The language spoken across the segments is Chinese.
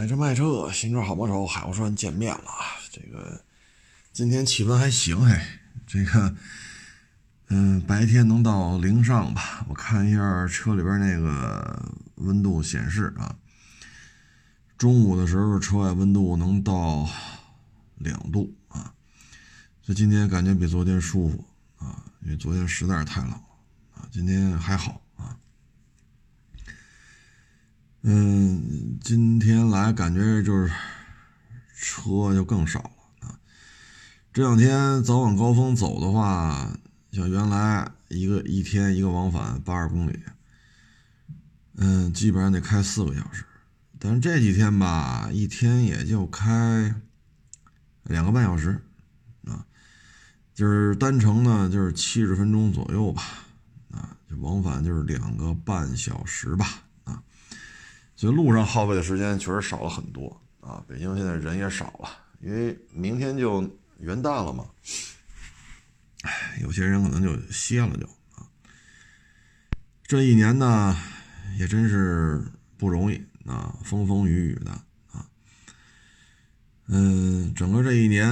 买车卖车，新车好帮手，海沃川见面了啊。这个今天气温还行，嘿，这个嗯，白天能到零上吧？我看一下车里边那个温度显示啊，中午的时候车外温度能到两度啊，所以今天感觉比昨天舒服啊，因为昨天实在是太冷了啊，今天还好。嗯，今天来感觉就是车就更少了啊。这两天早晚高峰走的话，像原来一个一天一个往返八十公里，嗯，基本上得开四个小时。但是这几天吧，一天也就开两个半小时啊，就是单程呢就是七十分钟左右吧，啊，就往返就是两个半小时吧。所以路上耗费的时间确实少了很多啊！北京现在人也少了，因为明天就元旦了嘛。哎，有些人可能就歇了就啊。这一年呢，也真是不容易啊，风风雨雨的啊。嗯，整个这一年，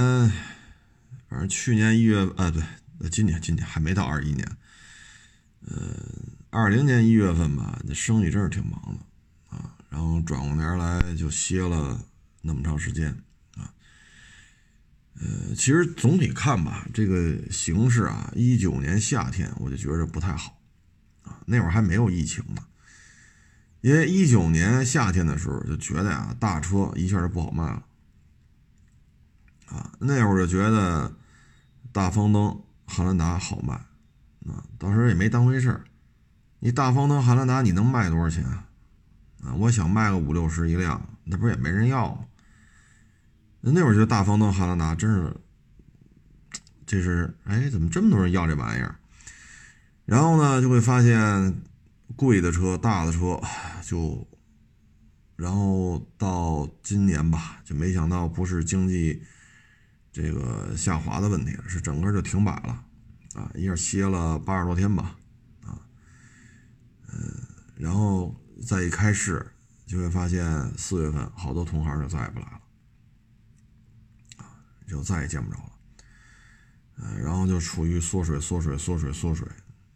反正去年一月啊，对，今年今年还没到二一年，呃，二零年一月份吧，那生意真是挺忙的。然后转过年来就歇了那么长时间啊，呃，其实总体看吧，这个形势啊，一九年夏天我就觉着不太好啊，那会儿还没有疫情呢，因为一九年夏天的时候就觉得呀，大车一下就不好卖了啊，那会儿就觉得大方灯、汉兰达好卖啊，当时也没当回事儿，你大方灯、汉兰达你能卖多少钱？啊，啊我想卖个五六十一辆，那不是也没人要吗？那那会儿觉得大方灯汉兰达真是，这是哎，怎么这么多人要这玩意儿？然后呢，就会发现贵的车、大的车就，然后到今年吧，就没想到不是经济这个下滑的问题，是整个就停摆了啊，一下歇了八十多天吧，啊，嗯，然后。再一开市，就会发现四月份好多同行就再也不来了，啊，就再也见不着了，嗯，然后就处于缩水、缩水、缩水、缩水，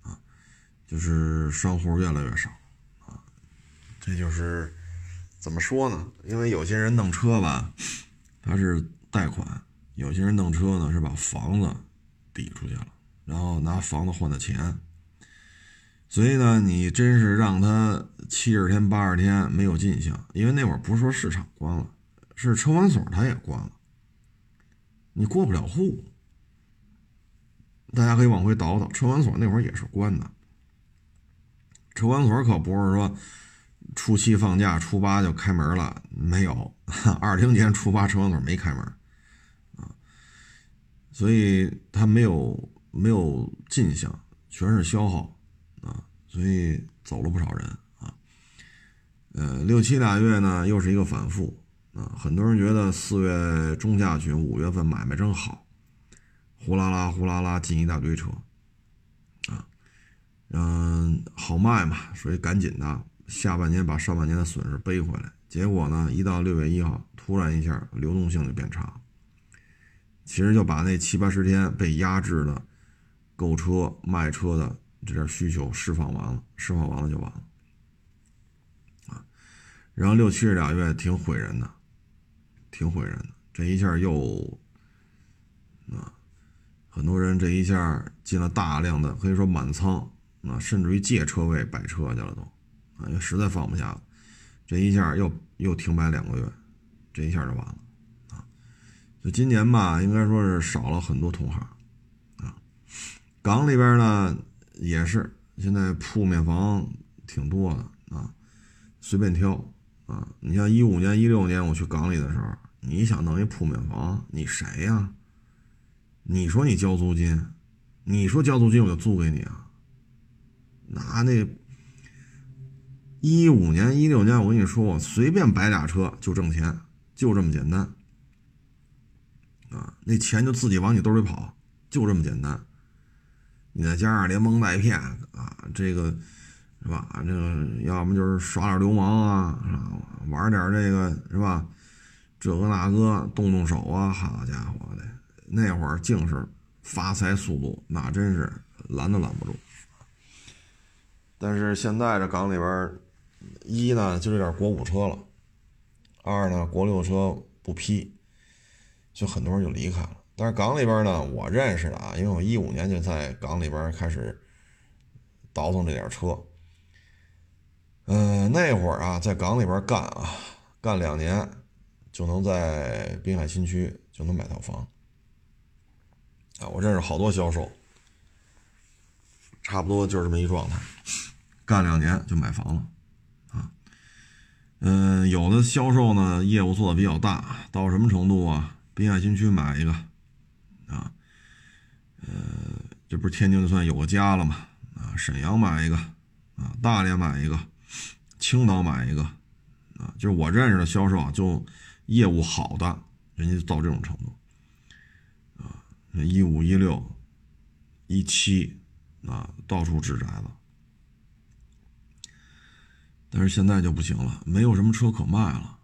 啊，就是商户越来越少，啊，这就是怎么说呢？因为有些人弄车吧，他是贷款；有些人弄车呢是把房子抵出去了，然后拿房子换的钱。所以呢，你真是让他七十天八十天没有进项，因为那会儿不是说市场关了，是车管所他也关了，你过不了户。大家可以往回倒倒，车管所那会儿也是关的。车管所可不是说初七放假初八就开门了，没有，二零年初八车管所没开门啊，所以他没有没有进项，全是消耗。所以走了不少人啊，呃，六七俩月呢，又是一个反复啊。很多人觉得四月中下旬、五月份买卖真好，呼啦啦、呼啦啦进一大堆车啊，嗯，好卖嘛，所以赶紧的，下半年把上半年的损失背回来。结果呢，一到六月一号，突然一下流动性就变差，其实就把那七八十天被压制的购车、卖车的。这点需求释放完了，释放完了就完了，啊，然后六七十俩月挺毁人的，挺毁人的，这一下又，啊，很多人这一下进了大量的，可以说满仓，啊，甚至于借车位摆车去了都，啊，因为实在放不下了，这一下又又停摆两个月，这一下就完了，啊，就今年吧，应该说是少了很多同行，啊，港里边呢。也是，现在铺面房挺多的啊，随便挑啊。你像一五年、一六年我去港里的时候，你想弄一铺面房，你谁呀？你说你交租金，你说交租金我就租给你啊。拿那一五年、一六年，我跟你说，我随便摆俩车就挣钱，就这么简单啊。那钱就自己往你兜里跑，就这么简单。你再加上连蒙带骗啊，这个是吧？这个要么就是耍点流氓啊，玩点这个是吧？这个那个动动手啊，好家伙的，那会儿净是发财速度，那真是拦都拦不住。但是现在这港里边，一呢就这点国五车了，二呢国六车不批，就很多人就离开了。但是港里边呢，我认识的啊，因为我一五年就在港里边开始倒腾这点车。嗯，那会儿啊，在港里边干啊，干两年就能在滨海新区就能买套房啊。我认识好多销售，差不多就是这么一状态，干两年就买房了啊。嗯，有的销售呢，业务做的比较大，到什么程度啊？滨海新区买一个，呃，这不是天津就算有个家了吗？啊，沈阳买一个啊，大连买一个。青岛买一个，啊，就是我认识的销售啊，就业务好的，人家就到这种程度，啊，一五一六一七啊，到处置宅子，但是现在就不行了，没有什么车可卖了，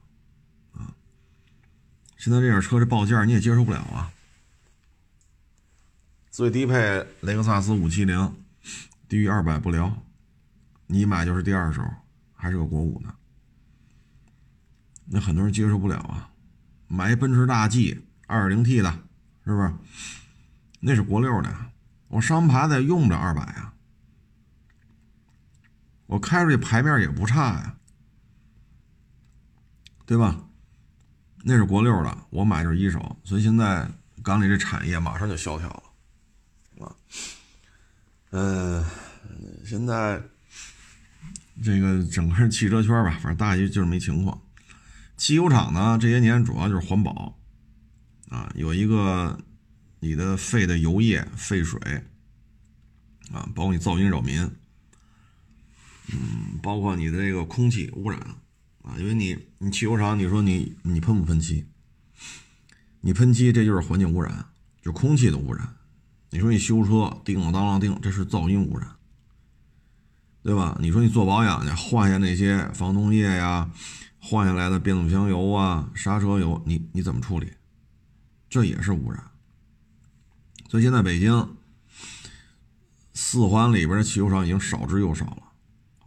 啊，现在这点车这报价你也接受不了啊，最低配雷克萨斯五七零，低于二百不聊，你买就是第二手。还是个国五呢，那很多人接受不了啊。买一奔驰大 G 二点零 T 的，是不是？那是国六的，我上牌子用不了二百啊，我开出去牌面也不差呀，对吧？那是国六的，我买就是一手，所以现在港里这产业马上就萧条了，啊，嗯，现在。这个整个汽车圈吧，反正大约就是没情况。汽油厂呢，这些年主要就是环保啊，有一个你的废的油液、废水啊，包括你噪音扰民，嗯，包括你的这个空气污染啊，因为你你汽油厂，你说你你喷不喷漆？你喷漆，这就是环境污染，就空气的污染。你说你修车，叮了当当叮，这是噪音污染。对吧？你说你做保养去，换下那些防冻液呀，换下来的变速箱油啊、刹车油，你你怎么处理？这也是污染。所以现在北京四环里边的汽油厂已经少之又少了，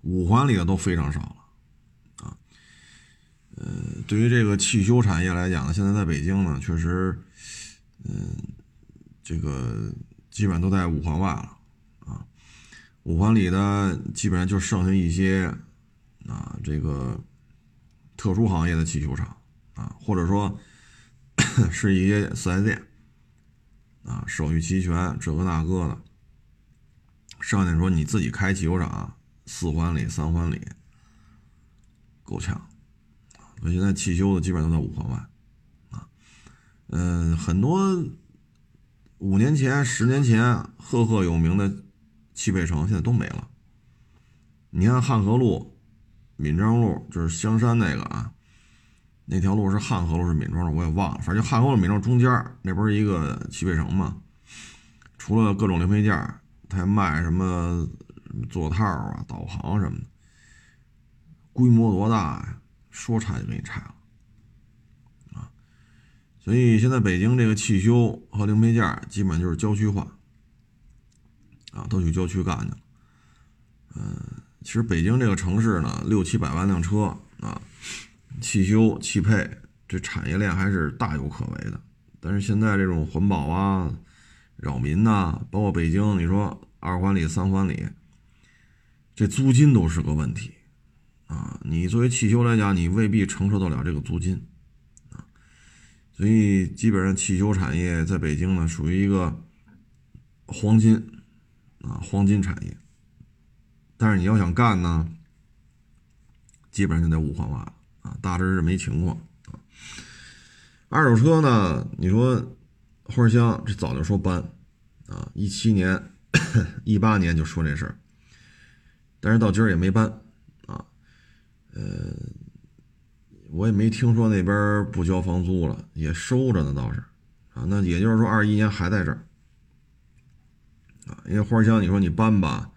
五环里的都非常少了啊。呃，对于这个汽修产业来讲呢，现在在北京呢，确实，嗯，这个基本都在五环外了。啊五环里的基本上就剩下一些啊，这个特殊行业的汽修厂啊，或者说 是一些四 S 店啊，手续齐全，这个那个的。剩下说你自己开汽修厂，四环里、三环里够呛。所以现在汽修的基本上都在五环外啊。嗯，很多五年前、十年前赫赫有名的。汽配城现在都没了。你看汉河路、闵庄路，就是香山那个啊，那条路是汉河路是闵庄路，我也忘了。反正就汉河路、闵庄中间那不是一个汽配城吗？除了各种零配件，他还卖什么座套啊、导航什么的。规模多大呀？说拆就给你拆了！所以现在北京这个汽修和零配件基本就是郊区化。啊，都去郊区干去了。嗯，其实北京这个城市呢，六七百万辆车啊，汽修、汽配这产业链还是大有可为的。但是现在这种环保啊、扰民呐，包括北京，你说二环里、三环里，这租金都是个问题啊。你作为汽修来讲，你未必承受得了这个租金。所以基本上汽修产业在北京呢，属于一个黄金。啊，黄金产业，但是你要想干呢，基本上就在五环外了啊，大致是没情况啊。二手车呢，你说花香这早就说搬啊，一七年、一八年就说这事儿，但是到今儿也没搬啊。呃，我也没听说那边不交房租了，也收着呢，倒是啊。那也就是说，二一年还在这儿。啊，因为花香，你说你搬吧，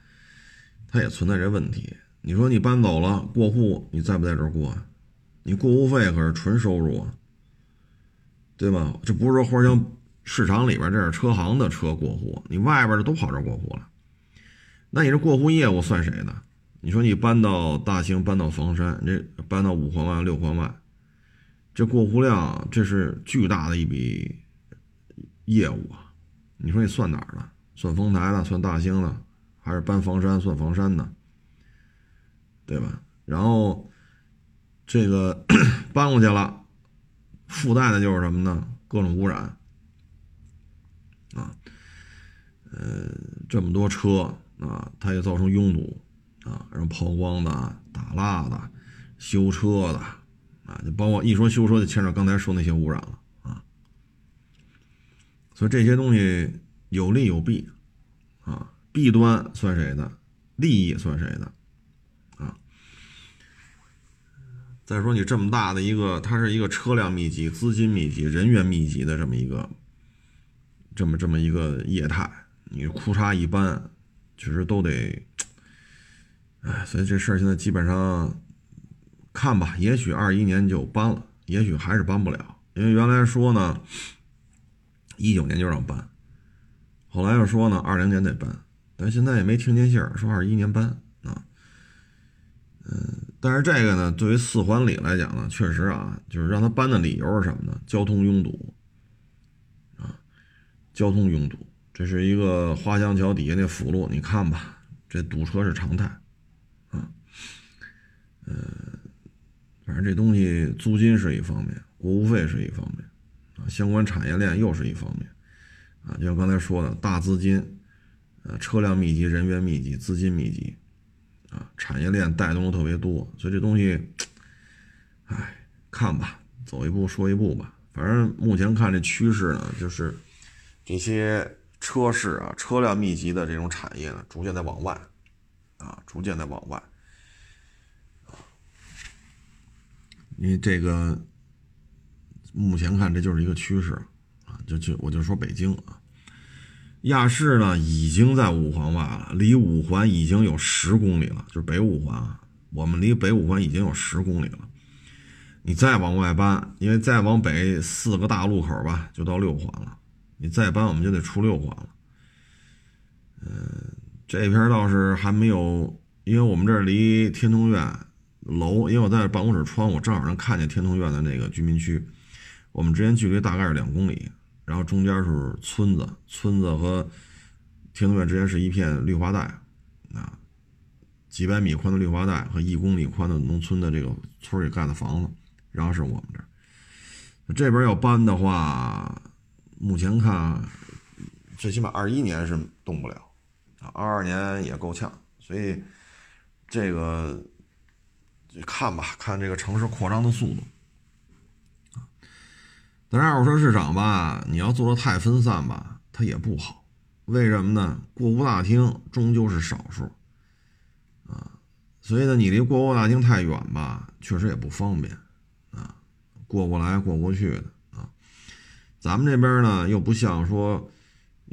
它也存在这问题你说你搬走了过户，你在不在这儿过？你过户费可是纯收入啊，对吧？这不是说花乡市场里边这是车行的车过户，你外边的都跑这儿过户了，那你这过户业务算谁的？你说你搬到大兴，搬到房山，这搬到五环外、六环外，这过户量这是巨大的一笔业务啊！你说你算哪儿的？算丰台的？算大兴的？还是搬房山算房山的？对吧？然后。这个 搬过去了，附带的就是什么呢？各种污染啊，呃，这么多车啊，它也造成拥堵啊，然后抛光的、打蜡的、修车的啊，就包括一说修车就牵扯刚才说那些污染了啊，所以这些东西有利有弊啊，弊端算谁的？利益算谁的？啊再说你这么大的一个，它是一个车辆密集、资金密集、人员密集的这么一个，这么这么一个业态，你裤衩一搬，其实都得，哎，所以这事儿现在基本上看吧，也许二一年就搬了，也许还是搬不了，因为原来说呢，一九年就让搬，后来又说呢，二零年得搬，但现在也没听见信儿说二一年搬啊，嗯。但是这个呢，对于四环里来讲呢，确实啊，就是让他搬的理由是什么呢？交通拥堵啊，交通拥堵，这是一个花江桥底下那辅路，你看吧，这堵车是常态。嗯，反正这东西租金是一方面，过户费是一方面啊，相关产业链又是一方面啊。就像刚才说的，大资金，呃，车辆密集，人员密集，资金密集。啊，产业链带动的特别多，所以这东西，哎，看吧，走一步说一步吧。反正目前看这趋势呢，就是这些车市啊，车辆密集的这种产业呢，逐渐在往外，啊，逐渐在往外。你这个目前看这就是一个趋势啊，就就我就说北京啊。亚市呢，已经在五环外了，离五环已经有十公里了，就是北五环啊。我们离北五环已经有十公里了。你再往外搬，因为再往北四个大路口吧，就到六环了。你再搬，我们就得出六环了。嗯，这片倒是还没有，因为我们这儿离天通苑楼，因为我在办公室窗户正好能看见天通苑的那个居民区，我们之间距离大概是两公里。然后中间是村子，村子和天通苑之间是一片绿化带，啊，几百米宽的绿化带和一公里宽的农村的这个村里盖的房子，然后是我们这儿。这边要搬的话，目前看，最起码二一年是动不了，啊，二二年也够呛，所以这个看吧，看这个城市扩张的速度。但是二手车市场吧，你要做的太分散吧，它也不好。为什么呢？过户大厅终究是少数啊，所以呢，你离过户大厅太远吧，确实也不方便啊，过过来过过去的啊。咱们这边呢，又不像说，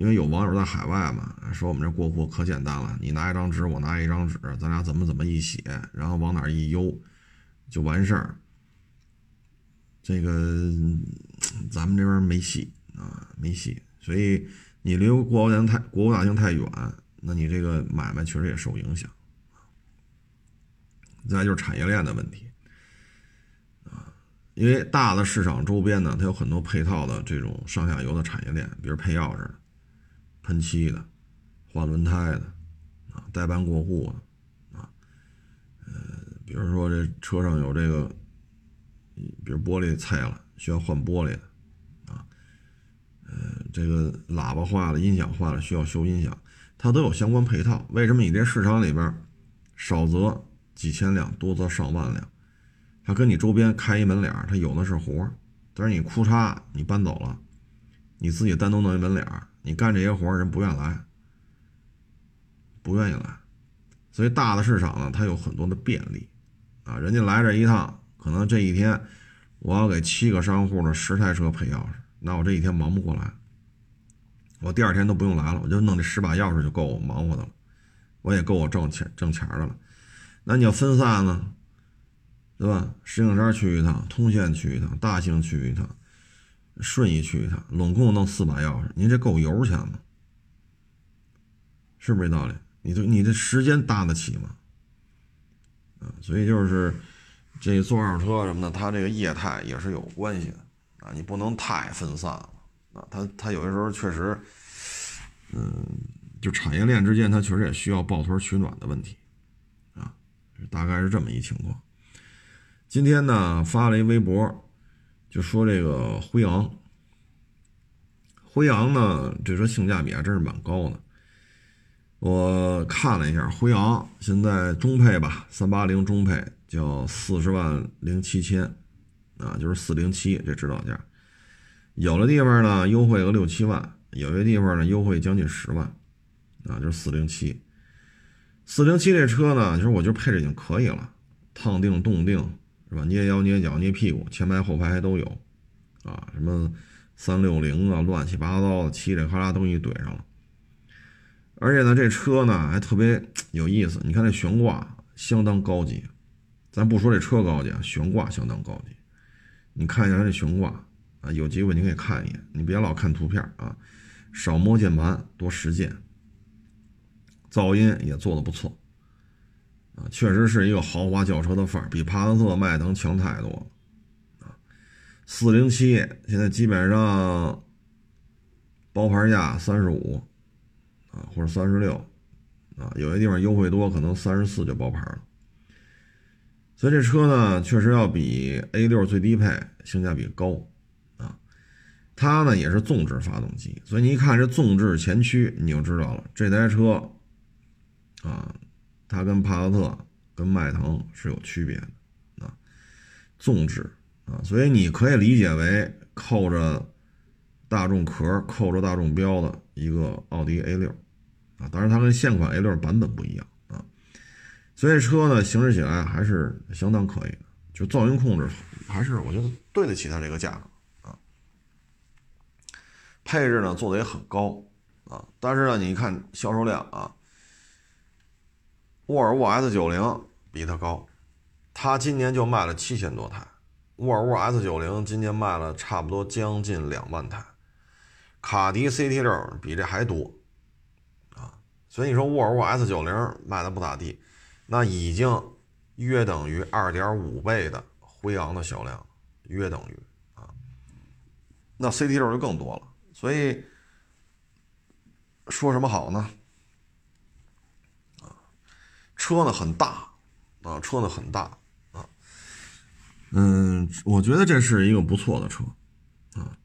因为有网友在海外嘛，说我们这过户可简单了，你拿一张纸，我拿一张纸，咱俩怎么怎么一写，然后往哪一邮就完事儿。这个咱们这边没戏啊，没戏，所以你离国务大太国务大厅太远，那你这个买卖确实也受影响再就是产业链的问题啊，因为大的市场周边呢，它有很多配套的这种上下游的产业链，比如配钥匙、喷漆的、换轮胎的啊、代办过户的啊，呃，比如说这车上有这个。比如玻璃碎了，需要换玻璃的，啊，呃，这个喇叭坏了，音响坏了，需要修音响，它都有相关配套。为什么你这市场里边少则几千辆，多则上万辆？它跟你周边开一门脸儿它有的是活儿但是你库嚓，你搬走了，你自己单独弄一门脸儿你干这些活人不愿来，不愿意来。所以大的市场呢，它有很多的便利，啊，人家来这一趟。可能这一天我要给七个商户的十台车配钥匙，那我这一天忙不过来。我第二天都不用来了，我就弄这十把钥匙就够我忙活的了，我也够我挣钱挣钱的了。那你要分散呢，对吧？石景山去一趟，通县去一趟，大兴去一趟，顺义去一趟，拢共弄四把钥匙，您这够油钱吗？是不是这道理？你这你这时间搭得起吗？啊，所以就是这坐二手车什么的，它这个业态也是有关系的啊，你不能太分散了啊。它它有些时候确实，嗯，就产业链之间，它确实也需要抱团取暖的问题啊，大概是这么一情况。今天呢发了一微博，就说这个辉昂，辉昂呢这车性价比还真是蛮高的。我看了一下，辉昂现在中配吧，三八零中配叫四十万零七千，啊，就是四零七这指导价。有的地方呢优惠个六七万，有些地方呢优惠将近十万，啊，就是四零七。四零七这车呢，其实我觉得配置已经可以了，烫定、动定是吧？捏腰、捏脚、捏屁股，前排后排还都有，啊，什么三六零啊，乱七八糟的，七里喀啦东西怼上了。而且呢，这车呢还特别有意思。你看这悬挂相当高级，咱不说这车高级啊，悬挂相当高级。你看一下这悬挂啊，有机会你可以看一眼，你别老看图片啊，少摸键盘，多实践。噪音也做的不错啊，确实是一个豪华轿车的范儿，比帕萨特、迈腾强太多了啊。四零七现在基本上包牌价三十五。啊，或者三十六，啊，有些地方优惠多，可能三十四就包牌了。所以这车呢，确实要比 A 六最低配性价比高，啊，它呢也是纵置发动机，所以你一看这纵置前驱，你就知道了，这台车，啊，它跟帕萨特、跟迈腾是有区别的，啊，纵置，啊，所以你可以理解为扣着大众壳、扣着大众标的一个奥迪 A 六。啊，当然它跟现款 A 六版本不一样啊，所以车呢行驶起来还是相当可以的，就噪音控制还是我觉得对得起它这个价格啊。配置呢做的也很高啊，但是呢你看销售量啊，沃尔沃 S 九零比它高，它今年就卖了七千多台，沃尔沃 S 九零今年卖了差不多将近两万台，卡迪 CT 六比这还多。啊所以你说沃尔沃 S 九零卖的不咋地，那已经约等于二点五倍的辉昂的销量，约等于啊，那 CT 六就更多了。所以说什么好呢？车呢很大啊，车呢很大啊，嗯，我觉得这是一个不错的车啊，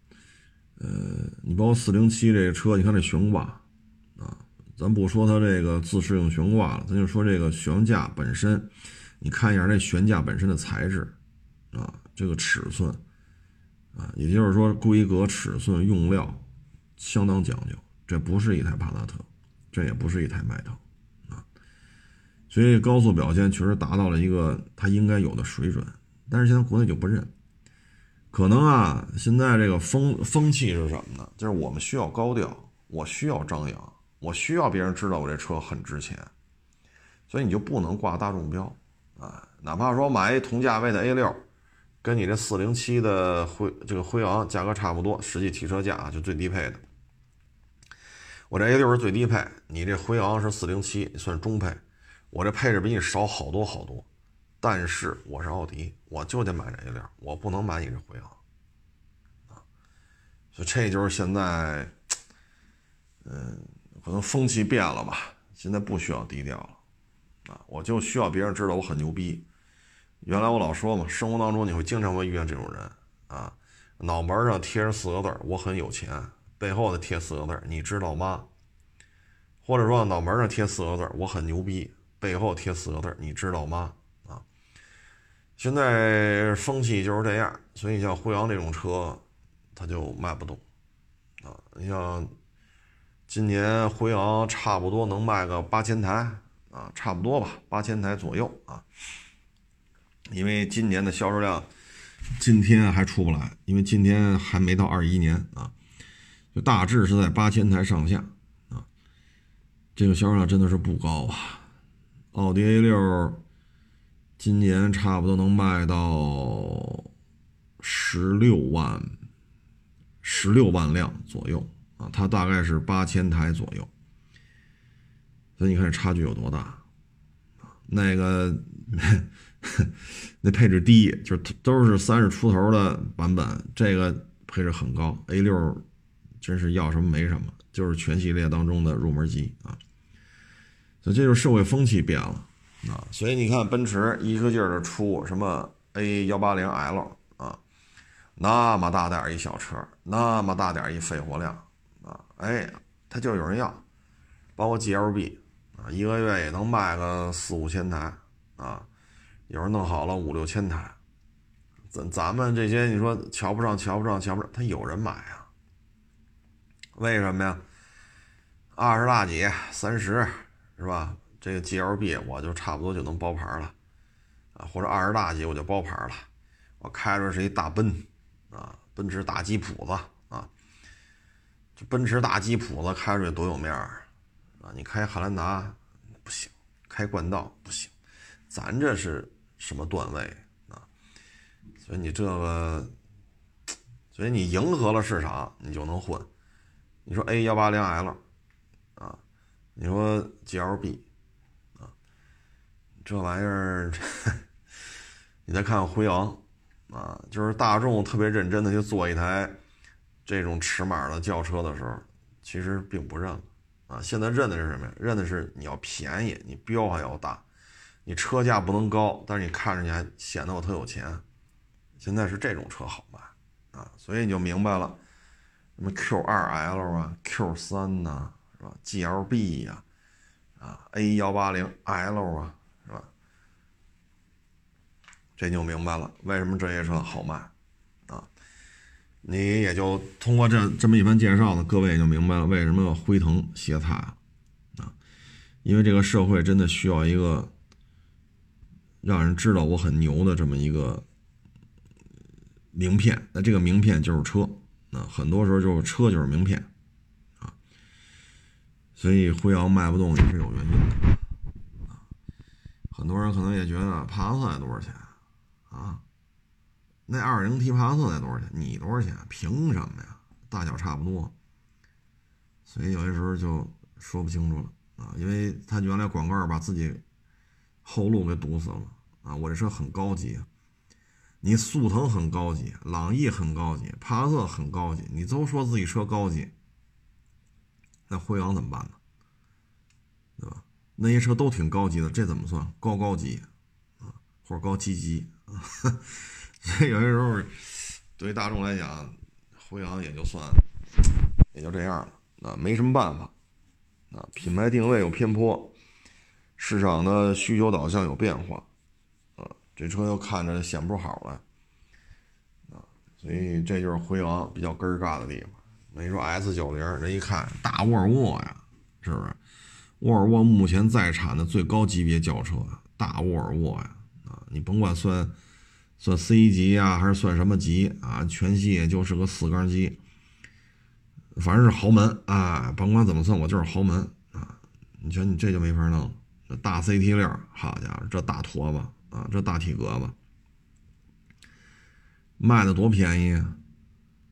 呃，你包括四零七这个车，你看这悬挂。啊。咱不说它这个自适应悬挂了，咱就说这个悬架本身，你看一下这悬架本身的材质，啊，这个尺寸，啊，也就是说规格、尺寸、用料相当讲究，这不是一台帕萨特，这也不是一台迈腾，所以高速表现确实达到了一个它应该有的水准，但是现在国内就不认，可能啊，现在这个风风气是什么呢？就是我们需要高调，我需要张扬。我需要别人知道我这车很值钱，所以你就不能挂大众标啊！哪怕说买一同价位的 A 六，跟你这四零七的辉这个辉昂价格差不多，实际提车价啊就最低配的。我这 A 六是最低配，你这辉昂是四零七，算中配。我这配置比你少好多好多，但是我是奥迪，我就得买这一辆，我不能买你这辉昂啊！所以这就是现在，嗯。可能风气变了吧，现在不需要低调了，啊，我就需要别人知道我很牛逼。原来我老说嘛，生活当中你会经常会遇见这种人，啊，脑门上贴着四个字我很有钱”，背后的贴四个字你知道吗？”或者说脑门上贴四个字我很牛逼”，背后贴四个字你知道吗？”啊，现在风气就是这样，所以像辉昂这种车，它就卖不动，啊，你像。今年辉昂差不多能卖个八千台啊，差不多吧，八千台左右啊。因为今年的销售量，今天还出不来，因为今天还没到二一年啊，就大致是在八千台上下啊。这个销售量真的是不高啊。奥迪 A 六今年差不多能卖到十六万，十六万辆左右啊，它大概是八千台左右，所以你看差距有多大那个 那配置低，就是都是三十出头的版本，这个配置很高，A 六真是要什么没什么，就是全系列当中的入门级啊。这就是社会风气变了啊！所以你看，奔驰一个劲儿的出什么 A 幺八零 L 啊，那么大点儿一小车，那么大点儿一肺活量啊，哎，它就有人要，包括 GLB 啊，一个月也能卖个四五千台啊，有人弄好了五六千台，咱咱们这些你说瞧不上，瞧不上，瞧不上，他有人买啊？为什么呀？二十大几，三十。是吧？这个 G L B 我就差不多就能包牌了，啊，或者二十大几我就包牌了。我开着是一大奔，啊，奔驰大吉普子啊，这奔驰大吉普子开出去多有面儿啊！你开汉兰达不行，开冠道不行，咱这是什么段位啊？所以你这个，所以你迎合了市场，你就能混。你说 A 幺八零 L。你说 G L B 啊，这玩意儿，你再看看辉昂啊，就是大众特别认真的去做一台这种尺码的轿车的时候，其实并不认了啊。现在认的是什么呀？认的是你要便宜，你标还要大，你车价不能高，但是你看着你还显得我特有钱。现在是这种车好卖啊，所以你就明白了，什么 Q 二 L 啊，Q 三呐。是吧？G L B 呀，啊，A 幺八零 L 啊，是吧？这就明白了，为什么这些车好卖啊？你也就通过这这么一番介绍呢，各位也就明白了为什么要辉腾歇菜啊？啊，因为这个社会真的需要一个让人知道我很牛的这么一个名片。那这个名片就是车，那很多时候就是车就是名片。所以辉昂卖不动也是有原因的啊！很多人可能也觉得帕萨特得多少钱啊？那二零 T 帕萨特得多少钱？你多少钱？凭什么呀？大小差不多，所以有些时候就说不清楚了啊！因为他原来广告把自己后路给堵死了啊！我这车很高级，你速腾很高级，朗逸很高级，帕萨特很高级，你都说自己车高级。那辉昂怎么办呢？对吧？那些车都挺高级的，这怎么算高高级啊？或者高级级啊？所以有些时候，对于大众来讲，辉昂也就算也就这样了啊，没什么办法啊。品牌定位有偏颇，市场的需求导向有变化啊，这车又看着显不好了啊，所以这就是辉昂比较根儿尬的地方。你说 S 九零，人一看大沃尔沃呀，是不是？沃尔沃目前在产的最高级别轿车，大沃尔沃呀，啊，你甭管算算 C 级啊，还是算什么级啊，全系也就是个四缸机，反正是豪门啊，甭管怎么算，我就是豪门啊。你瞧你这就没法弄，这大 CT 六，好家伙，这大坨子啊，这大体格子，卖的多便宜啊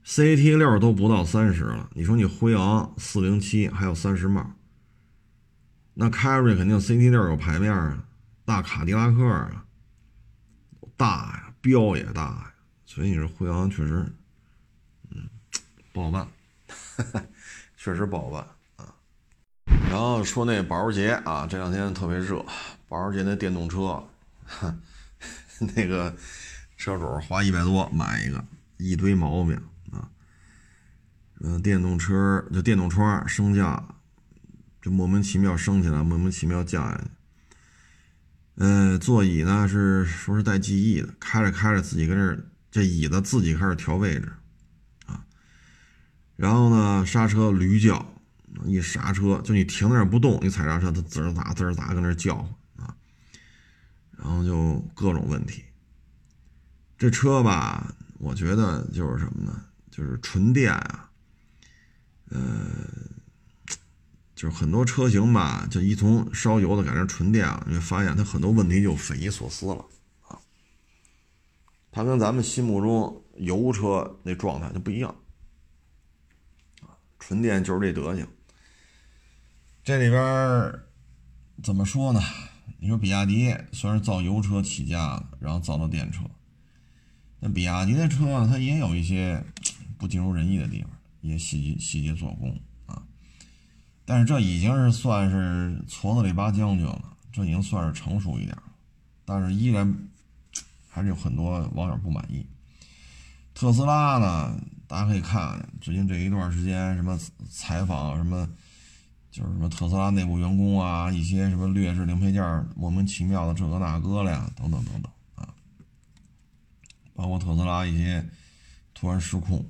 ！CT 六都不到三十了，你说你辉昂四零七还有三十帽，那凯瑞肯定 CT 六有排面啊，大卡迪拉克啊，大呀，标也大呀，所以你说辉昂确实，嗯，不好办，确实不好办啊。然后说那保时捷啊，这两天特别热，保时捷那电动车，那个车主花一百多买一个，一堆毛病。嗯，电动车就电动窗升降，就莫名其妙升起来，莫名其妙降下去。嗯，座椅呢是说是带记忆的，开着开着自己跟这这椅子自己开始调位置，啊，然后呢刹车驴叫，一刹车就你停在那不动，你踩刹车它滋儿咋滋儿咋跟那叫唤啊，然后就各种问题。这车吧，我觉得就是什么呢？就是纯电啊。呃，就是很多车型吧，就一从烧油的改成纯电了，你会发现它很多问题就匪夷所思了啊。它跟咱们心目中油车那状态就不一样啊，纯电就是这德行。这里边怎么说呢？你说比亚迪虽然造油车起家的，然后造了电车，那比亚迪的车，它也有一些不尽如人意的地方，一些细节细节做工啊。但是这已经是算是矬子里拔将军了，这已经算是成熟一点了。但是依然还是有很多网友不满意。特斯拉呢，大家可以看最近这一段时间什么采访，什么就是什么特斯拉内部员工啊，一些什么劣质零配件莫名其妙的这个那个了呀，等等等等啊，包括特斯拉一些突然失控。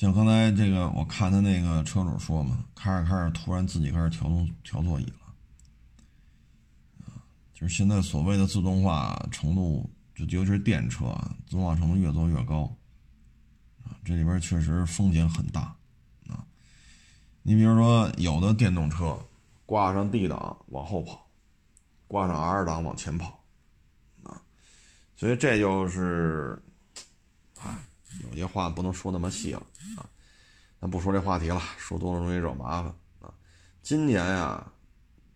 像刚才这个，我看他那个车主说嘛，开着开着突然自己开始调动调座椅了，啊，就是现在所谓的自动化程度，就尤其是电车，自动化程度越做越高，啊，这里边确实风险很大，啊，你比如说有的电动车挂上 D 档往后跑，挂上 R 档往前跑，啊，所以这就是，有些话不能说那么细了啊，咱不说这话题了，说多了容易惹麻烦啊。今年呀，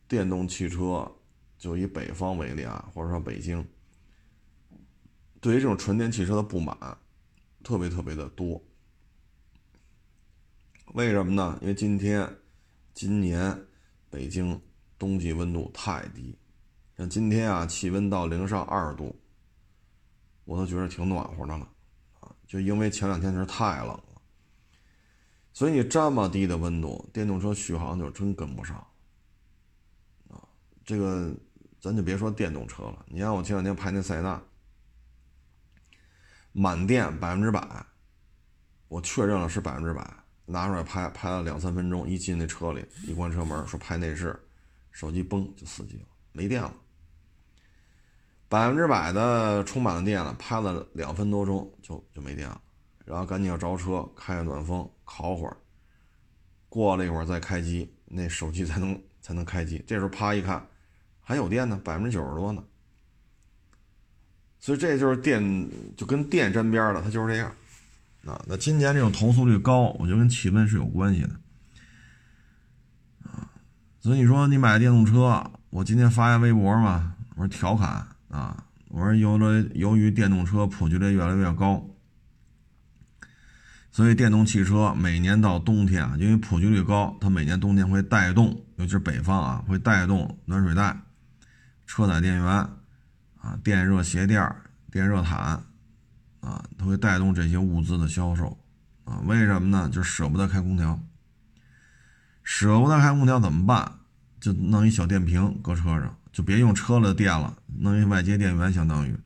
电动汽车就以北方为例啊，或者说北京，对于这种纯电汽车的不满特别特别的多。为什么呢？因为今天今年北京冬季温度太低，像今天啊，气温到零上二度，我都觉得挺暖和的了。就因为前两天是太冷了，所以你这么低的温度，电动车续航就真跟不上啊！这个咱就别说电动车了，你看我前两天拍那塞纳，满电百分之百，我确认了是百分之百，拿出来拍拍了两三分钟，一进那车里一关车门说拍内饰，手机嘣就死机了，没电了。百分之百的充满了电了，拍了两分多钟就就没电了，然后赶紧要着车开个暖风烤会儿，过了一会儿再开机，那手机才能才能开机。这时候啪一看，还有电呢，百分之九十多呢。所以这就是电就跟电沾边了，它就是这样。啊，那今年这种投诉率高，我觉得跟气温是有关系的。啊，所以你说你买电动车，我今天发一微博嘛，我说调侃。啊，我说，由了由于电动车普及率越来越高，所以电动汽车每年到冬天啊，因为普及率高，它每年冬天会带动，尤其是北方啊，会带动暖水袋、车载电源啊、电热鞋垫、电热毯啊，它会带动这些物资的销售啊。为什么呢？就舍不得开空调，舍不得开空调怎么办？就弄一小电瓶搁车上。就别用车的电了，弄一外接电源相当于，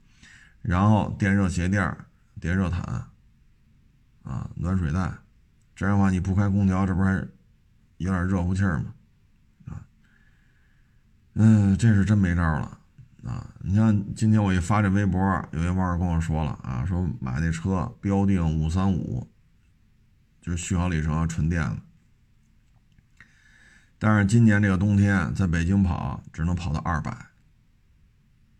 然后电热鞋垫、电热毯，啊，暖水袋，这样的话你不开空调，这不还有点热乎气儿吗？啊，嗯，这是真没招了啊！你像今天我一发这微博，有些网友跟我说了啊，说买那车标定五三五，就是续航里程纯电的。但是今年这个冬天在北京跑只能跑到二百，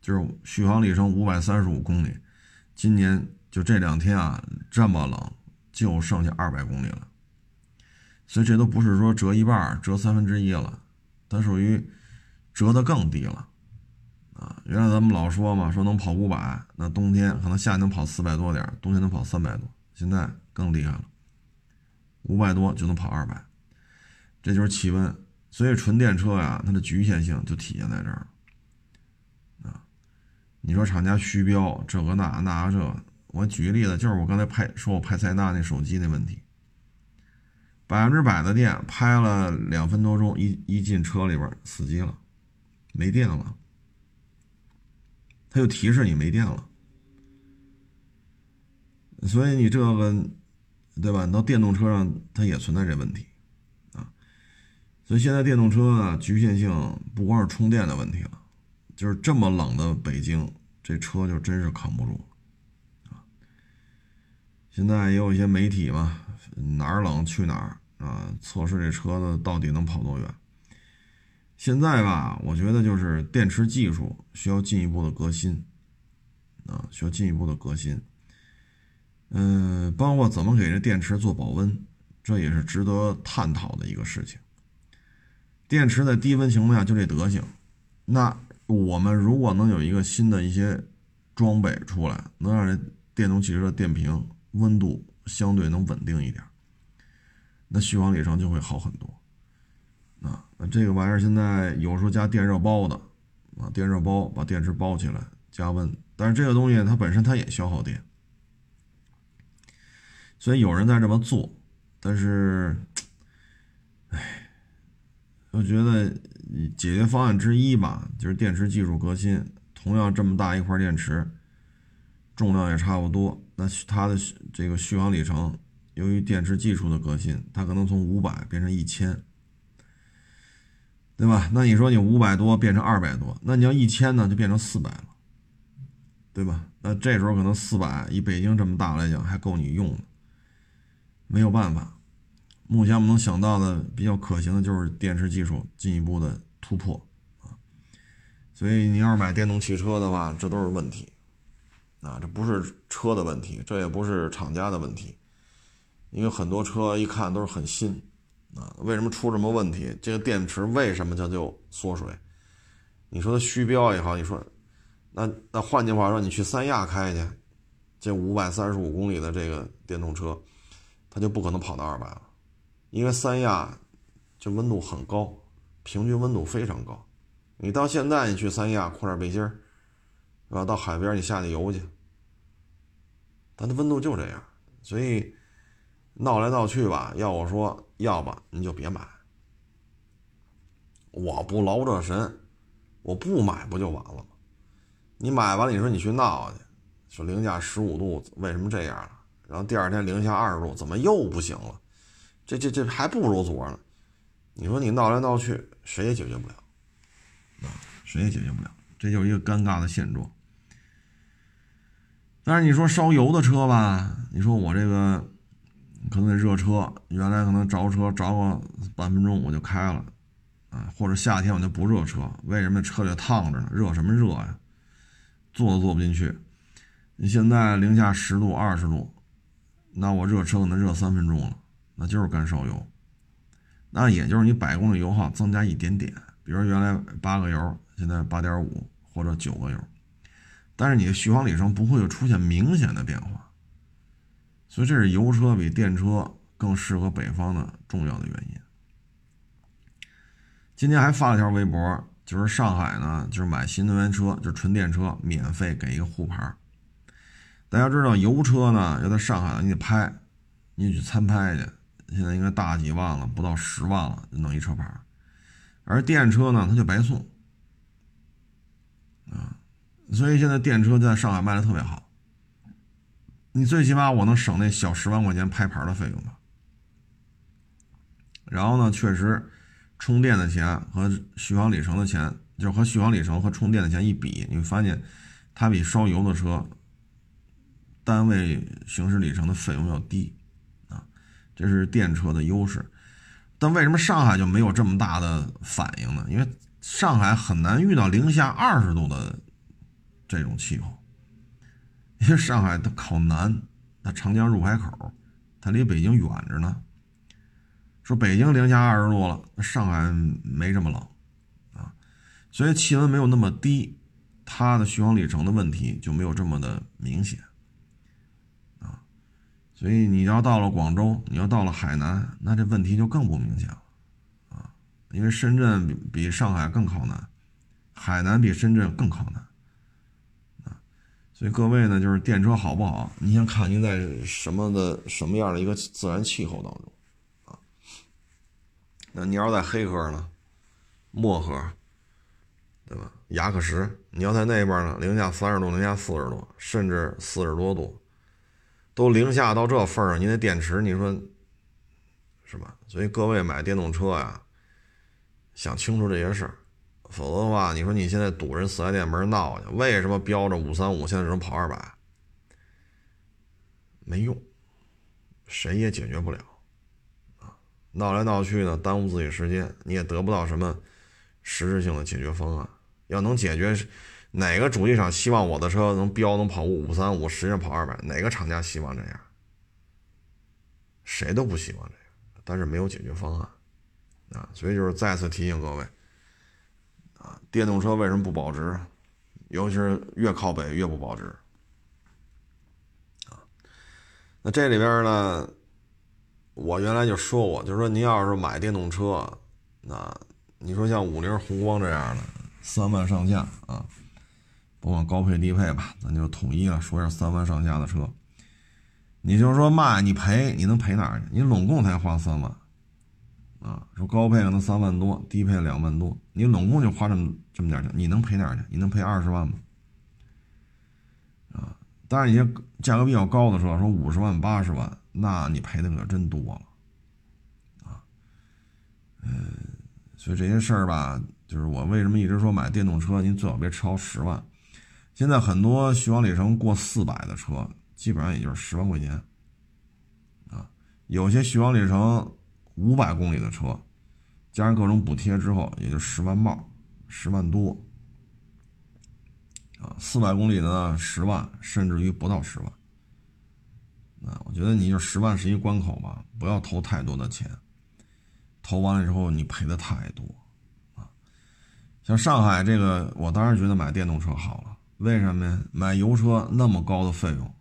就是续航里程五百三十五公里。今年就这两天啊，这么冷，就剩下二百公里了。所以这都不是说折一半、折三分之一了，它属于折的更低了啊！原来咱们老说嘛，说能跑五百，那冬天可能夏天能跑四百多点，冬天能跑三百多，现在更厉害了，五百多就能跑二百，这就是气温。所以纯电车呀，它的局限性就体现在这儿啊！你说厂家虚标这个那那这，我举个例子，就是我刚才拍说我拍塞纳那手机那问题，百分之百的电拍了两分多钟，一一进车里边死机了，没电了，它就提示你没电了。所以你这个对吧？你到电动车上它也存在这问题。所以现在电动车啊，局限性不光是充电的问题了，就是这么冷的北京，这车就真是扛不住啊。现在也有一些媒体嘛，哪儿冷去哪儿啊，测试这车子到底能跑多远。现在吧，我觉得就是电池技术需要进一步的革新，啊，需要进一步的革新。嗯，包括怎么给这电池做保温，这也是值得探讨的一个事情。电池在低温情况下就这德行，那我们如果能有一个新的一些装备出来，能让这电动汽车的电瓶温度相对能稳定一点，那续航里程就会好很多。啊，那这个玩意儿现在有时候加电热包的，啊，电热包把电池包起来加温，但是这个东西它本身它也消耗电。所以有人在这么做，但是，我觉得解决方案之一吧，就是电池技术革新。同样这么大一块电池，重量也差不多，那它的这个续航里程，由于电池技术的革新，它可能从五百变成一千，对吧？那你说你五百多变成二百多，那你要一千呢，就变成四百了，对吧？那这时候可能四百以北京这么大来讲，还够你用的。没有办法，目前我们能想到的比较可行的就是电池技术进一步的突破啊。所以你要是买电动汽车的话，这都是问题啊，这不是车的问题，这也不是厂家的问题，因为很多车一看都是很新啊，为什么出什么问题？这个电池为什么它就缩水？你说它虚标也好，你说那那换句话说，你去三亚开去，这五百三十五公里的这个电动车。它就不可能跑到二百了，因为三亚就温度很高，平均温度非常高。你到现在你去三亚裤点背心儿，是吧？到海边你下去游去，它的温度就这样。所以闹来闹去吧，要我说，要吧你就别买。我不劳这神，我不买不就完了吗？你买完了，你说你去闹去，说零下十五度，为什么这样了？然后第二天零下二十度，怎么又不行了？这这这还不如昨儿呢。你说你闹来闹去，谁也解决不了，啊，谁也解决不了，这就是一个尴尬的现状。但是你说烧油的车吧，你说我这个可能得热车，原来可能着车着个半分钟我就开了，啊，或者夏天我就不热车，为什么车里烫着呢？热什么热呀？坐都坐不进去。你现在零下十度、二十度。那我热车可能热三分钟了，那就是干烧油。那也就是你百公里油耗增加一点点，比如原来八个油，现在八点五或者九个油，但是你的续航里程不会有出现明显的变化。所以这是油车比电车更适合北方的重要的原因。今天还发了条微博，就是上海呢，就是买新能源车，就是纯电车，免费给一个沪牌。大家知道油车呢，要在上海呢你得拍，你得去参拍去，现在应该大几万了，不到十万了，弄一车牌。而电车呢，它就白送，啊，所以现在电车在上海卖的特别好。你最起码我能省那小十万块钱拍牌的费用吧。然后呢，确实充电的钱和续航里程的钱，就和续航里程和充电的钱一比，你会发现它比烧油的车。单位行驶里程的费用要低，这是电车的优势。但为什么上海就没有这么大的反应呢？因为上海很难遇到零下二十度的这种气候，因为上海它靠南，它长江入海口，它离北京远着呢。说北京零下二十度了，上海没这么冷，啊，所以气温没有那么低，它的续航里程的问题就没有这么的明显。所以你要到了广州，你要到了海南，那这问题就更不明显了，啊，因为深圳比比上海更靠南，海南比深圳更靠南，啊，所以各位呢，就是电车好不好？你先看您在什么的什么样的一个自然气候当中，啊，那你要在黑河呢，漠河，对吧？雅克什，你要在那边呢，零下三十度、零下四十度，甚至四十多度。都零下到这份儿，你那电池，你说是吧？所以各位买电动车呀，想清楚这些事儿，否则的话，你说你现在堵人四 S 店门闹去，为什么标着五三五现在只能跑二百？没用，谁也解决不了啊！闹来闹去呢，耽误自己时间，你也得不到什么实质性的解决方案。要能解决，哪个主机厂希望我的车能标能跑五三五，实际上跑二百？哪个厂家希望这样？谁都不希望这样，但是没有解决方案啊！所以就是再次提醒各位啊，电动车为什么不保值？尤其是越靠北越不保值啊！那这里边呢？我原来就说过，就是说您要是买电动车，那你说像五菱宏光这样的三万上下啊，甭管高配低配吧，咱就统一了说一下三万上下的车。你就说卖你赔，你能赔哪儿去？你拢共才花三万啊，说高配可能三万多，低配两万多，你拢共就花这么这么点钱，你能赔哪儿去？你能赔二十万吗？啊，当然一些价格比较高的车，说五十万、八十万。那你赔的可真多了，啊，嗯，所以这些事儿吧，就是我为什么一直说买电动车，您最好别超十万。现在很多续航里程过四百的车，基本上也就是十万块钱，啊，有些续航里程五百公里的车，加上各种补贴之后，也就十万冒，十万多，啊，四百公里的呢，十万，甚至于不到十万。啊，我觉得你就十万是一关口吧，不要投太多的钱，投完了之后你赔的太多，啊，像上海这个，我当然觉得买电动车好了，为什么呀？买油车那么高的费用，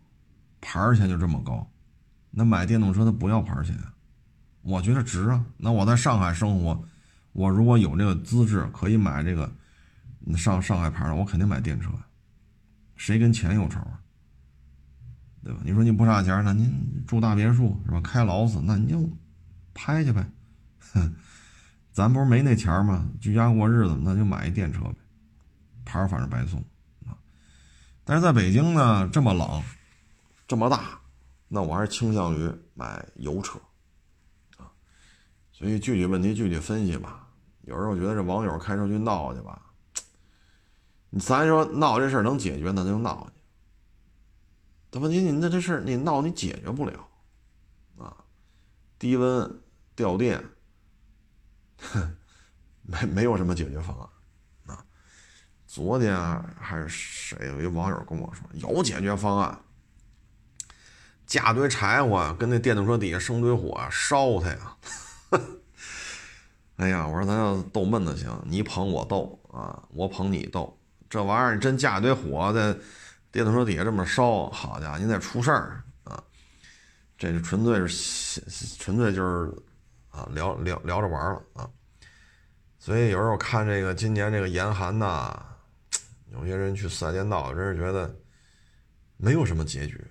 牌儿钱就这么高，那买电动车它不要牌儿钱，我觉得值啊。那我在上海生活，我如果有这个资质可以买这个上上海牌的，我肯定买电车，谁跟钱有仇啊？对吧？你说你不差钱，那您住大别墅是吧？开劳斯，那你就拍去呗。哼，咱不是没那钱吗？居家过日子，那就买一电车呗，牌反正白送。但是在北京呢，这么冷，这么大，那我还是倾向于买油车啊。所以具体问题具体分析吧。有时候我觉得这网友开车去闹去吧，咱说闹这事儿能解决，那就闹去。但问题，你那这事儿你闹你解决不了，啊，低温掉电，没没有什么解决方案，昨天还是谁有一网友跟我说有解决方案，架堆柴火跟那电动车底下生堆火烧它呀，哎呀，我说咱要逗闷子行，你捧我逗啊，我捧你逗，这玩意儿真架堆火在。电动车底下这么烧，好家伙，你得出事儿啊！这就纯粹是纯粹就是啊，聊聊聊着玩了啊！所以有时候看这个今年这个严寒呐，有些人去四 S 店闹，真是觉得没有什么结局，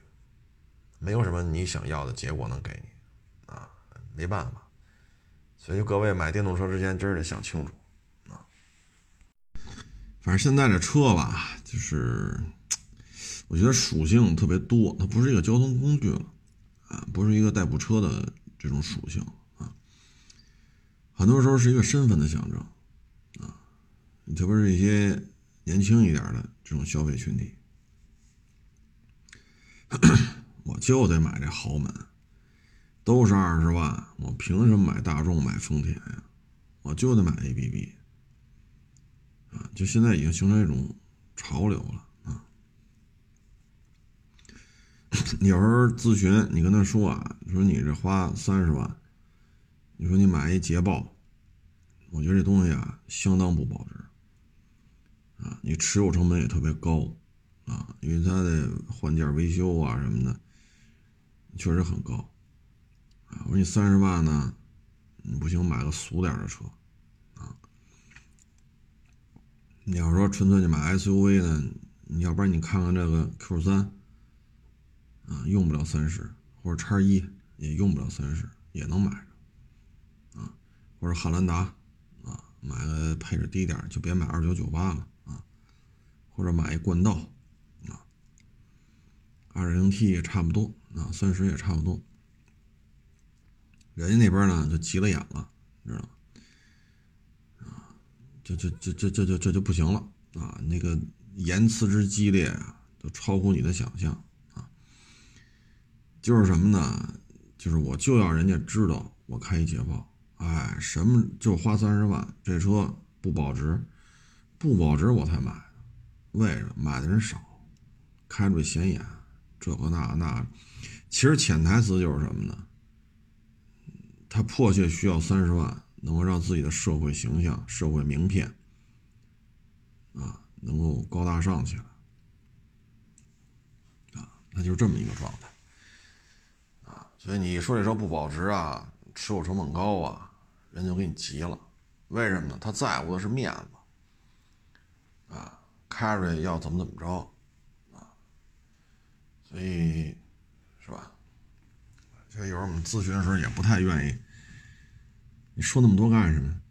没有什么你想要的结果能给你啊，没办法。所以各位买电动车之前，真是得想清楚啊！反正现在这车吧，就是。我觉得属性特别多，它不是一个交通工具了，啊，不是一个代步车的这种属性啊，很多时候是一个身份的象征，啊，特别是一些年轻一点的这种消费群体，我就得买这豪门，都是二十万，我凭什么买大众买丰田呀？我就得买 ABB，啊，就现在已经形成一种潮流了。有时候咨询，你跟他说啊，说你这花三十万，你说你买一捷豹，我觉得这东西啊相当不保值，啊，你持有成本也特别高，啊，因为它的换件维修啊什么的，确实很高，啊，我说你三十万呢，你不行买个俗点的车，啊，你要说纯粹就买 SUV 呢，你要不然你看看这个 Q 三。啊，用不了三十，或者叉一也用不了三十，也能买着，啊，或者汉兰达，啊，买个配置低点就别买二九九八了，或者买一冠道，啊，二点零 T 也差不多，啊，三十也差不多，人家那边呢就急了眼了，你知道吗？啊，这这这这这这这就不行了，啊，那个言辞之激烈啊，都超乎你的想象啊。就是什么呢？就是我就要人家知道我开一捷豹，哎，什么就花三十万，这车不保值，不保值我才买，为什么？买的人少，开着显眼，这个那那，其实潜台词就是什么呢？他迫切需要三十万，能够让自己的社会形象、社会名片啊，能够高大上起来啊。那就是这么一个状态，啊，所以你说这车不保值啊，持有成本高啊，人就给你急了，为什么呢？他在乎的是面子，啊，carry 要怎么怎么着，啊，所以，是吧？所以有时候我们咨询的时候也不太愿意，你说那么多干什么？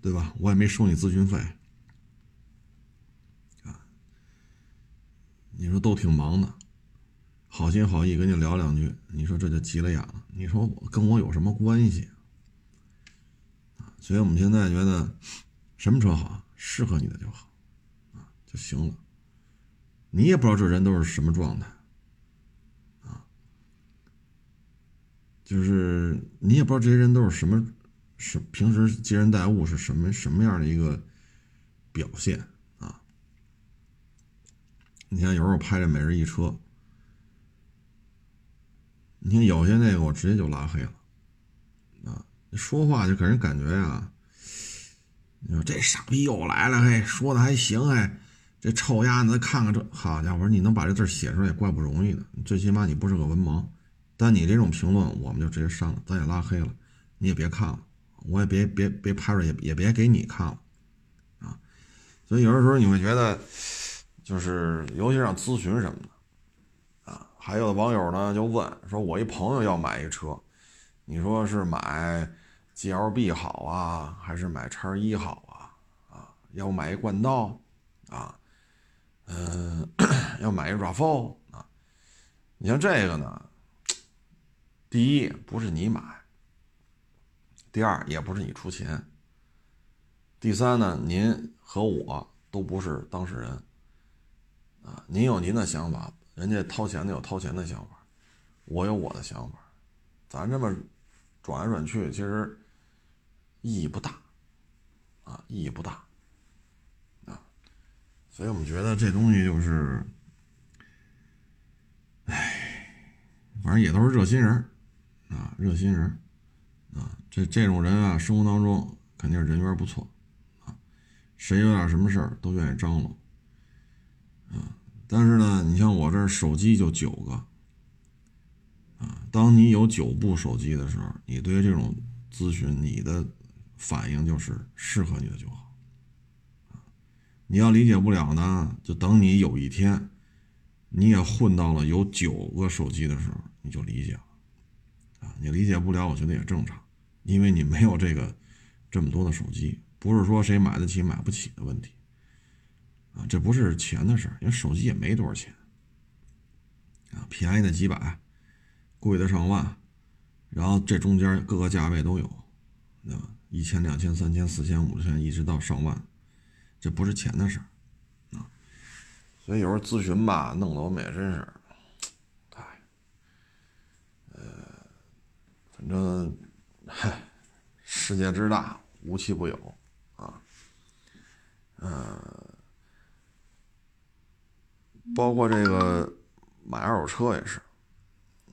对吧？我也没收你咨询费。啊你说都挺忙的，好心好意跟你聊两句，你说这就急了眼了。你说我跟我有什么关系？所以我们现在觉得，什么车好，适合你的就好，啊就行了。你也不知道这人都是什么状态，啊，就是你也不知道这些人都是什么，是平时接人待物是什么什么样的一个表现啊。你看，有时候我拍这每日一车，你看有些那个我直接就拉黑了，啊，说话就给人感觉呀，你说这傻逼又来了，嘿，说的还行，哎，这臭丫子看看这，好家伙，你能把这字写出来也怪不容易的，最起码你不是个文盲，但你这种评论我们就直接删了，咱也拉黑了，你也别看了，我也别别别拍出来，也也别给你看了，啊，所以有的时候你会觉得。就是尤其让咨询什么的，啊，还有的网友呢就问说，我一朋友要买一车，你说是买 GLB 好啊，还是买叉一好啊？啊，要不买一冠道，啊，嗯，要买一 RAV4 啊？你像这个呢，第一不是你买，第二也不是你出钱，第三呢，您和我都不是当事人。啊，您有您的想法，人家掏钱的有掏钱的想法，我有我的想法，咱这么转来转去，其实意义不大，啊，意义不大，啊，所以我们觉得这东西就是，哎，反正也都是热心人啊，热心人啊，这这种人啊，生活当中肯定是人缘不错，啊，谁有点什么事儿都愿意张罗。啊，但是呢，你像我这手机就九个，啊，当你有九部手机的时候，你对这种咨询，你的反应就是适合你的就好，你要理解不了呢，就等你有一天，你也混到了有九个手机的时候，你就理解了，啊，你理解不了，我觉得也正常，因为你没有这个这么多的手机，不是说谁买得起买不起的问题。啊，这不是钱的事儿，因为手机也没多少钱，啊，便宜的几百，贵的上万，然后这中间各个价位都有，对吧？一千、两千、三千、四千、五千，一直到上万，这不是钱的事儿，啊，所以有时候咨询吧，弄得我们也真是，哎，呃，反正，嗨，世界之大，无奇不有，啊，嗯。包括这个买二手车也是，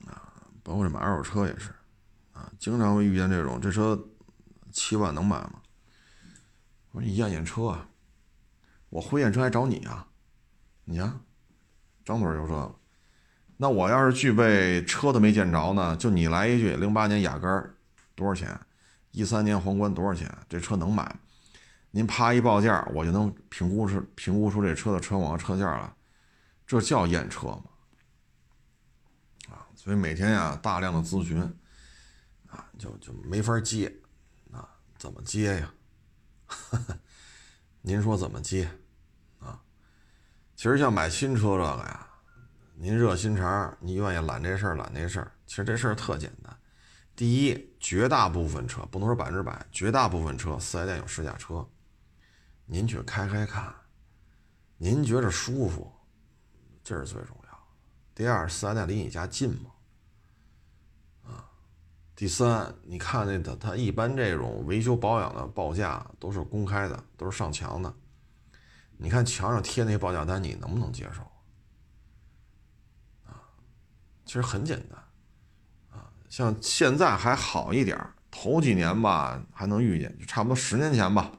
啊，包括这买二手车也是，啊，经常会遇见这种，这车七万能买吗？我说你验验车啊，我会验车还找你啊？你啊，张嘴就说，那我要是具备车都没见着呢，就你来一句，零八年雅阁多少钱？一三年皇冠多少钱？这车能买？您啪一报价，我就能评估出评估出这车的车况和车价了。这叫验车吗？啊，所以每天呀，大量的咨询，啊，就就没法接，怎么接呀？您说怎么接？啊，其实像买新车这个呀，您热心肠，你愿意揽这事儿揽那事儿，其实这事儿特简单。第一，绝大部分车不能说百分之百，绝大部分车四 S 店有试驾车，您去开开看，您觉着舒服。这是最重要。第二，四 S 店离你家近吗？第三，你看那它它一般这种维修保养的报价都是公开的，都是上墙的。你看墙上贴那报价单，你能不能接受？啊，其实很简单，啊，像现在还好一点头几年吧还能遇见，就差不多十年前吧。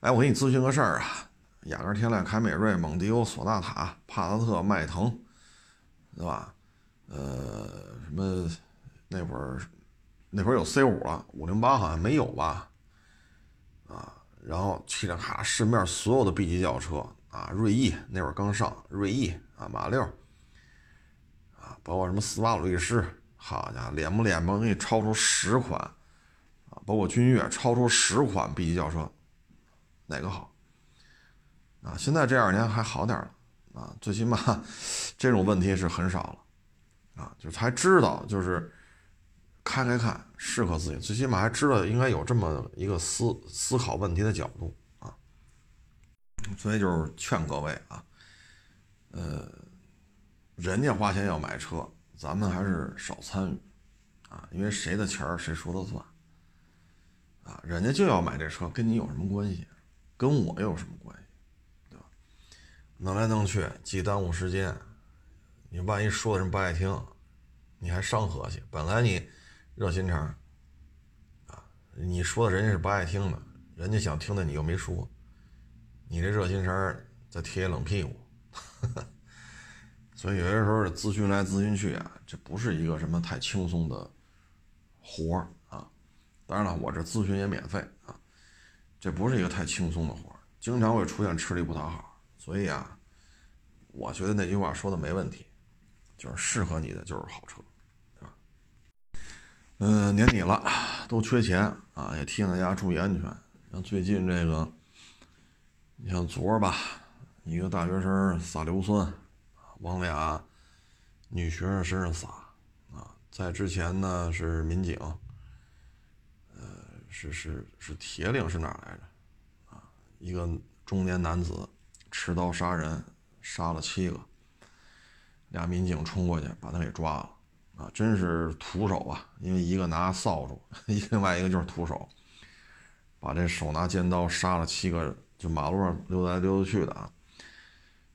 哎，我给你咨询个事儿啊，雅阁、天籁、凯美瑞、蒙迪欧、索纳塔、帕萨特、迈腾，对吧？呃，什么那会儿那会儿有 C 五了，五零八好像没有吧？啊，然后去了卡市面所有的 B 级轿车啊，锐意那会儿刚上，锐意啊，马六啊，包括什么斯巴鲁力狮，好家伙，脸不脸不给你超出十款啊，包括君越超出十款 B 级轿车，哪个好？啊，现在这二年还好点了啊，最起码 这种问题是很少了。啊，就是还知道，就是开开看，适合自己，最起码还知道应该有这么一个思思考问题的角度啊。所以就是劝各位啊，呃，人家花钱要买车，咱们还是少参与啊，因为谁的钱儿谁说了算啊。人家就要买这车，跟你有什么关系？跟我有什么关系？对吧？弄来弄去，既耽误时间。你万一说的人不爱听，你还伤和气。本来你热心肠啊，你说的人家是不爱听的，人家想听的你又没说，你这热心肠再贴冷屁股。所以有些时候咨询来咨询去啊，这不是一个什么太轻松的活儿啊。当然了，我这咨询也免费啊，这不是一个太轻松的活儿，经常会出现吃力不讨好。所以啊，我觉得那句话说的没问题。就是适合你的就是好车，对吧？嗯，年底了，都缺钱啊，也提醒大家注意安全。像最近这个，你像昨儿吧，一个大学生撒硫酸，往俩女学生身上撒啊。在之前呢是民警，呃，是是是铁岭是哪来着？啊，一个中年男子持刀杀人，杀了七个。俩民警冲过去把他给抓了，啊，真是徒手啊！因为一个拿扫帚，另外一个就是徒手，把这手拿尖刀杀了七个，就马路上溜来溜达去的啊。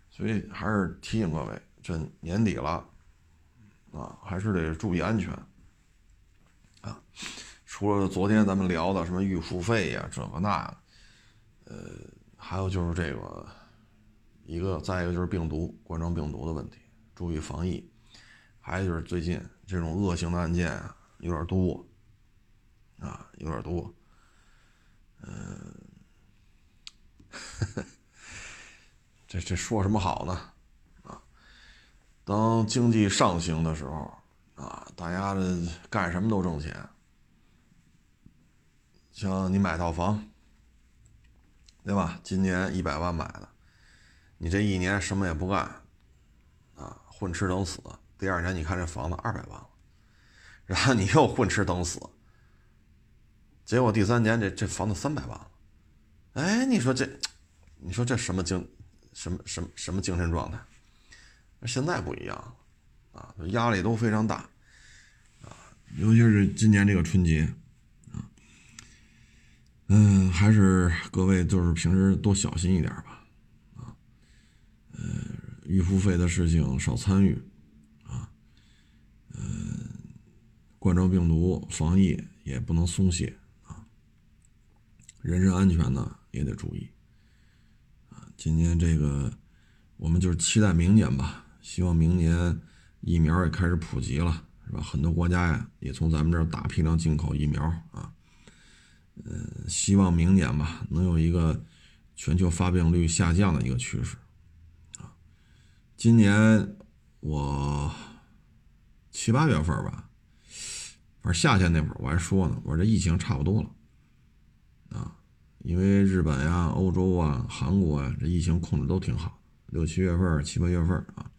所以还是提醒各位，这年底了，啊，还是得注意安全，啊。除了昨天咱们聊的什么预付费呀，这个那个，呃，还有就是这个一个，再一个就是病毒冠状病毒的问题。注意防疫，还有就是最近这种恶性的案件啊有点多，啊有点多，嗯，这这说什么好呢？啊，当经济上行的时候啊，大家的干什么都挣钱，像你买套房，对吧？今年一百万买的，你这一年什么也不干。混吃等死，第二年你看这房子二百万了，然后你又混吃等死，结果第三年这这房子三百万了，哎，你说这，你说这什么精，什么什么什么精神状态？现在不一样了，啊，压力都非常大，啊，尤其是今年这个春节，嗯，还是各位就是平时多小心一点吧，啊，嗯。预付费的事情少参与，啊，嗯，冠状病毒防疫也不能松懈啊，人身安全呢也得注意，啊，今年这个我们就是期待明年吧，希望明年疫苗也开始普及了，是吧？很多国家呀也从咱们这儿大批量进口疫苗啊，嗯，希望明年吧能有一个全球发病率下降的一个趋势。今年我七八月份吧，反正夏天那会儿我还说呢，我说这疫情差不多了啊，因为日本呀、欧洲啊、韩国啊，这疫情控制都挺好，六七月份、七八月份啊，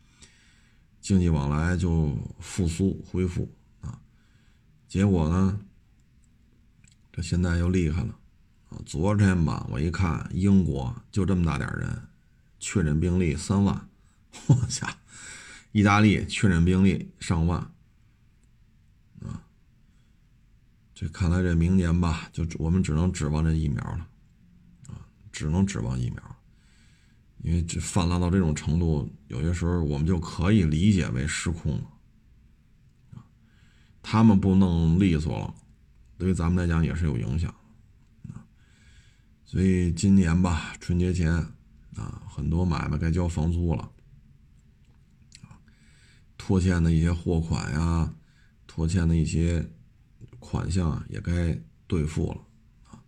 经济往来就复苏恢复啊。结果呢，这现在又厉害了啊！昨天吧，我一看英国就这么大点人，确诊病例三万。我操，意大利确诊病例上万。啊，这看来这明年吧，就我们只能指望这疫苗了，啊，只能指望疫苗，因为这泛滥到这种程度，有些时候我们就可以理解为失控了，啊，他们不弄利索了，对于咱们来讲也是有影响，啊，所以今年吧，春节前啊，很多买卖该交房租了，拖欠的一些货款呀，拖欠的一些。款项啊也该兑付了啊，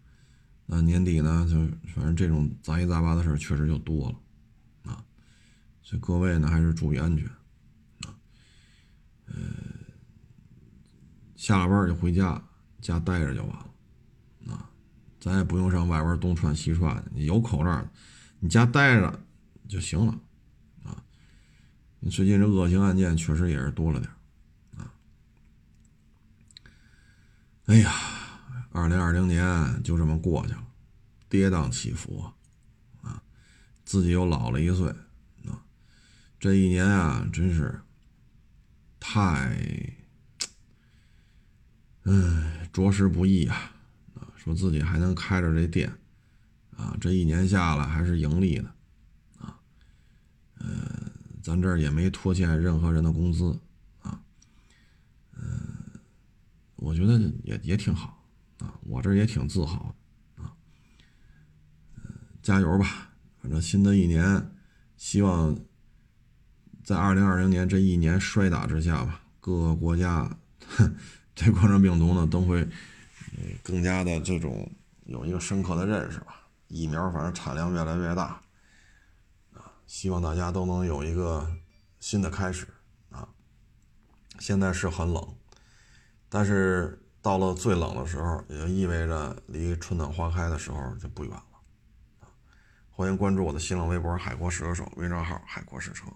那年底呢，就反正这种杂七杂八的事儿确实就多了啊，所以各位呢还是注意安全啊，呃，下了班就回家，家待着就完了啊，咱也不用上外边东窜西窜，你有口罩，你家待着就行了。最近这恶性案件确实也是多了点啊。哎呀，二零二零年就这么过去了，跌宕起伏啊，自己又老了一岁啊，这一年啊，真是太，唉，着实不易啊啊！说自己还能开着这店啊，这一年下来还是盈利的啊，嗯，咱这儿也没拖欠任何人的工资啊，嗯。我觉得也也挺好啊，我这也挺自豪啊，嗯加油吧！反正新的一年，希望在二零二零年这一年摔打之下吧，各个国家对冠状病毒呢都会更加的这种有一个深刻的认识吧。疫苗反正产量越来越大，希望大家都能有一个新的开始啊。现在是很冷。但是到了最冷的时候，也就意味着离春暖花开的时候就不远了。欢迎关注我的新浪微博“海阔试车手”微账号“海阔试车”。